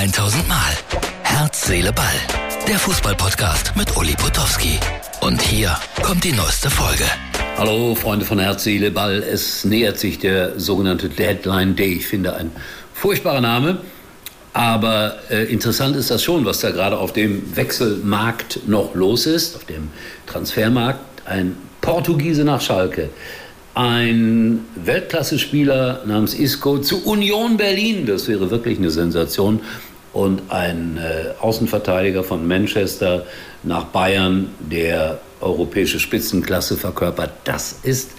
1000 Mal. Herz, Seele, Ball. Der Fußballpodcast mit Uli Potowski. Und hier kommt die neueste Folge. Hallo Freunde von Herz, Seele, Ball. Es nähert sich der sogenannte Deadline Day. Ich finde ein furchtbarer Name. Aber äh, interessant ist das schon, was da gerade auf dem Wechselmarkt noch los ist, auf dem Transfermarkt. Ein Portugiese nach Schalke, ein Weltklasse-Spieler namens Isco zu Union Berlin, das wäre wirklich eine Sensation, und ein äh, Außenverteidiger von Manchester nach Bayern, der europäische Spitzenklasse verkörpert. Das ist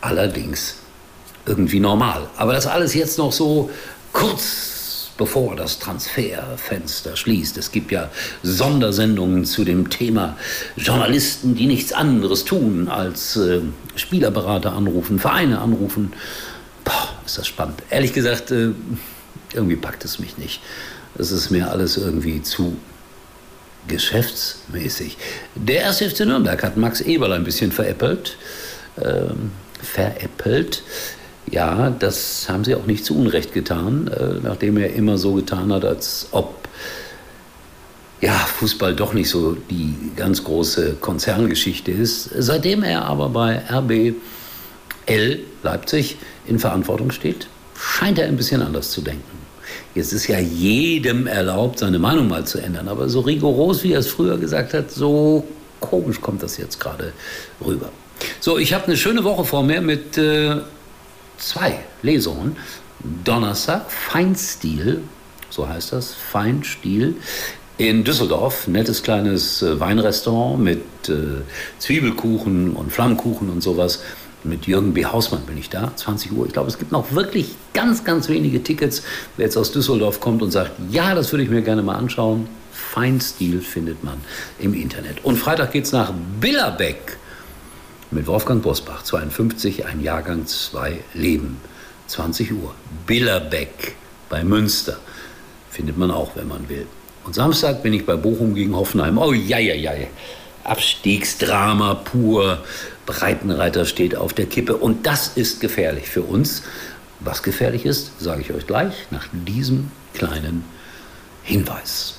allerdings irgendwie normal. Aber das alles jetzt noch so kurz bevor das Transferfenster schließt. Es gibt ja Sondersendungen zu dem Thema Journalisten, die nichts anderes tun, als äh, Spielerberater anrufen, Vereine anrufen. Boah, ist das spannend. Ehrlich gesagt, äh, irgendwie packt es mich nicht. Es ist mir alles irgendwie zu geschäftsmäßig. Der erste FC Nürnberg hat Max Eberl ein bisschen veräppelt. Ähm, veräppelt. Ja, das haben sie auch nicht zu Unrecht getan, äh, nachdem er immer so getan hat, als ob ja, Fußball doch nicht so die ganz große Konzerngeschichte ist. Seitdem er aber bei RBL Leipzig in Verantwortung steht, scheint er ein bisschen anders zu denken. Jetzt ist ja jedem erlaubt, seine Meinung mal zu ändern, aber so rigoros, wie er es früher gesagt hat, so komisch kommt das jetzt gerade rüber. So, ich habe eine schöne Woche vor mir mit äh, zwei Lesungen. Donnerstag, Feinstil, so heißt das, Feinstil, in Düsseldorf, nettes kleines äh, Weinrestaurant mit äh, Zwiebelkuchen und Flammkuchen und sowas. Mit Jürgen B. Hausmann bin ich da, 20 Uhr. Ich glaube, es gibt noch wirklich ganz, ganz wenige Tickets. Wer jetzt aus Düsseldorf kommt und sagt, ja, das würde ich mir gerne mal anschauen, Feinstil findet man im Internet. Und Freitag geht es nach Billerbeck mit Wolfgang Bosbach, 52, ein Jahrgang, zwei Leben. 20 Uhr. Billerbeck bei Münster. Findet man auch, wenn man will. Und Samstag bin ich bei Bochum gegen Hoffenheim. Oh, ja, ja, ja. Abstiegsdrama pur. Breitenreiter steht auf der Kippe. Und das ist gefährlich für uns. Was gefährlich ist, sage ich euch gleich nach diesem kleinen Hinweis.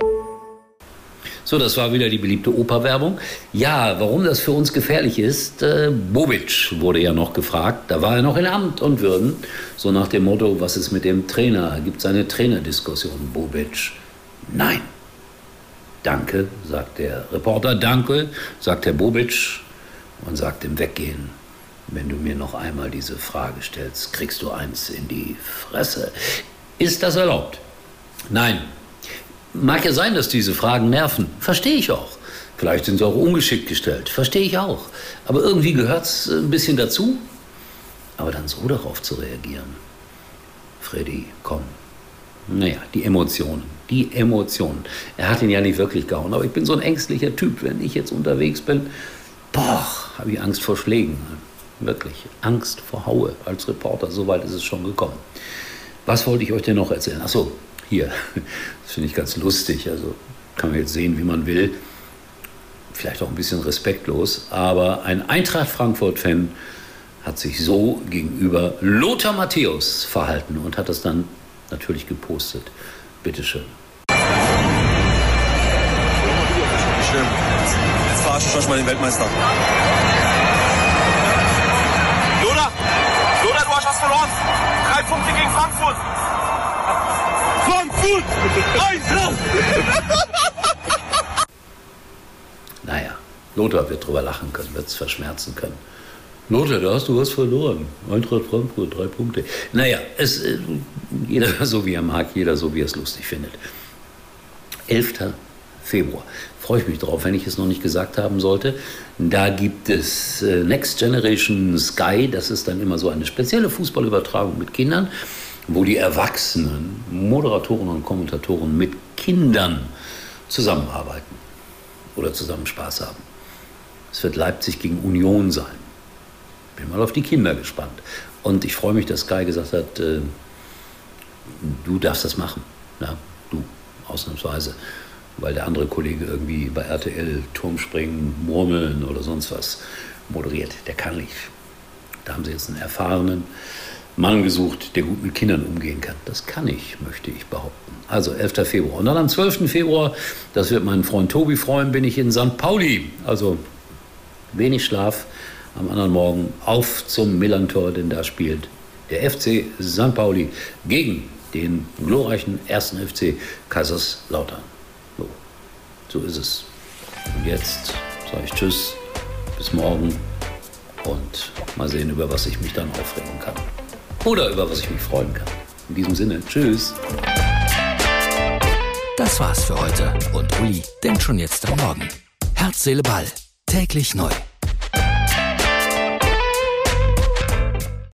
So, das war wieder die beliebte Operwerbung. Ja, warum das für uns gefährlich ist, äh, Bobic wurde ja noch gefragt. Da war er noch in Amt und Würden. So nach dem Motto, was ist mit dem Trainer? Gibt es eine Trainerdiskussion? Bobic, nein. Danke, sagt der Reporter. Danke, sagt Herr Bobic und sagt im Weggehen, wenn du mir noch einmal diese Frage stellst, kriegst du eins in die Fresse. Ist das erlaubt? Nein, Mag ja sein, dass diese Fragen nerven. Verstehe ich auch. Vielleicht sind sie auch ungeschickt gestellt. Verstehe ich auch. Aber irgendwie gehört es ein bisschen dazu. Aber dann so darauf zu reagieren. Freddy, komm. Naja, die Emotionen. Die Emotionen. Er hat ihn ja nicht wirklich gehauen. Aber ich bin so ein ängstlicher Typ. Wenn ich jetzt unterwegs bin, boah, habe ich Angst vor Schlägen. Wirklich. Angst vor Haue als Reporter. So weit ist es schon gekommen. Was wollte ich euch denn noch erzählen? Achso, hier. Das finde ich ganz lustig. Also kann man jetzt sehen, wie man will. Vielleicht auch ein bisschen respektlos. Aber ein Eintracht Frankfurt-Fan hat sich so gegenüber Lothar Matthäus verhalten und hat das dann natürlich gepostet. Bitteschön. Schlimm. Jetzt verarschen schon mal den Weltmeister. Lothar! Lothar, du hast was verloren! Drei Punkte gegen Frankfurt! Frankfurt! Eintracht! Naja, Lothar wird drüber lachen können, wird es verschmerzen können. Lothar, da hast du was verloren. Eintracht Frankfurt, drei Punkte. Naja, es, äh, jeder so wie er mag, jeder so wie er es lustig findet. 11. Februar. Freue ich mich drauf, wenn ich es noch nicht gesagt haben sollte. Da gibt es äh, Next Generation Sky. Das ist dann immer so eine spezielle Fußballübertragung mit Kindern wo die Erwachsenen, Moderatoren und Kommentatoren mit Kindern zusammenarbeiten oder zusammen Spaß haben. Es wird Leipzig gegen Union sein. Bin mal auf die Kinder gespannt. Und ich freue mich, dass Kai gesagt hat, äh, du darfst das machen. Ja, du, ausnahmsweise. Weil der andere Kollege irgendwie bei RTL Turmspringen, Murmeln oder sonst was moderiert. Der kann nicht. Da haben sie jetzt einen erfahrenen Mann gesucht, der gut mit Kindern umgehen kann. Das kann ich, möchte ich behaupten. Also 11. Februar. Und dann am 12. Februar, das wird meinen Freund Tobi freuen, bin ich in St. Pauli. Also wenig Schlaf. Am anderen Morgen auf zum Millantor, denn da spielt der FC St. Pauli gegen den glorreichen ersten FC Kaiserslautern. So, so ist es. Und jetzt sage ich Tschüss, bis morgen und mal sehen, über was ich mich dann aufregen kann. Oder über was ich mich freuen kann. In diesem Sinne, Tschüss. Das war's für heute und Uli denkt schon jetzt am Morgen. Herz, Seele, Ball. Täglich neu.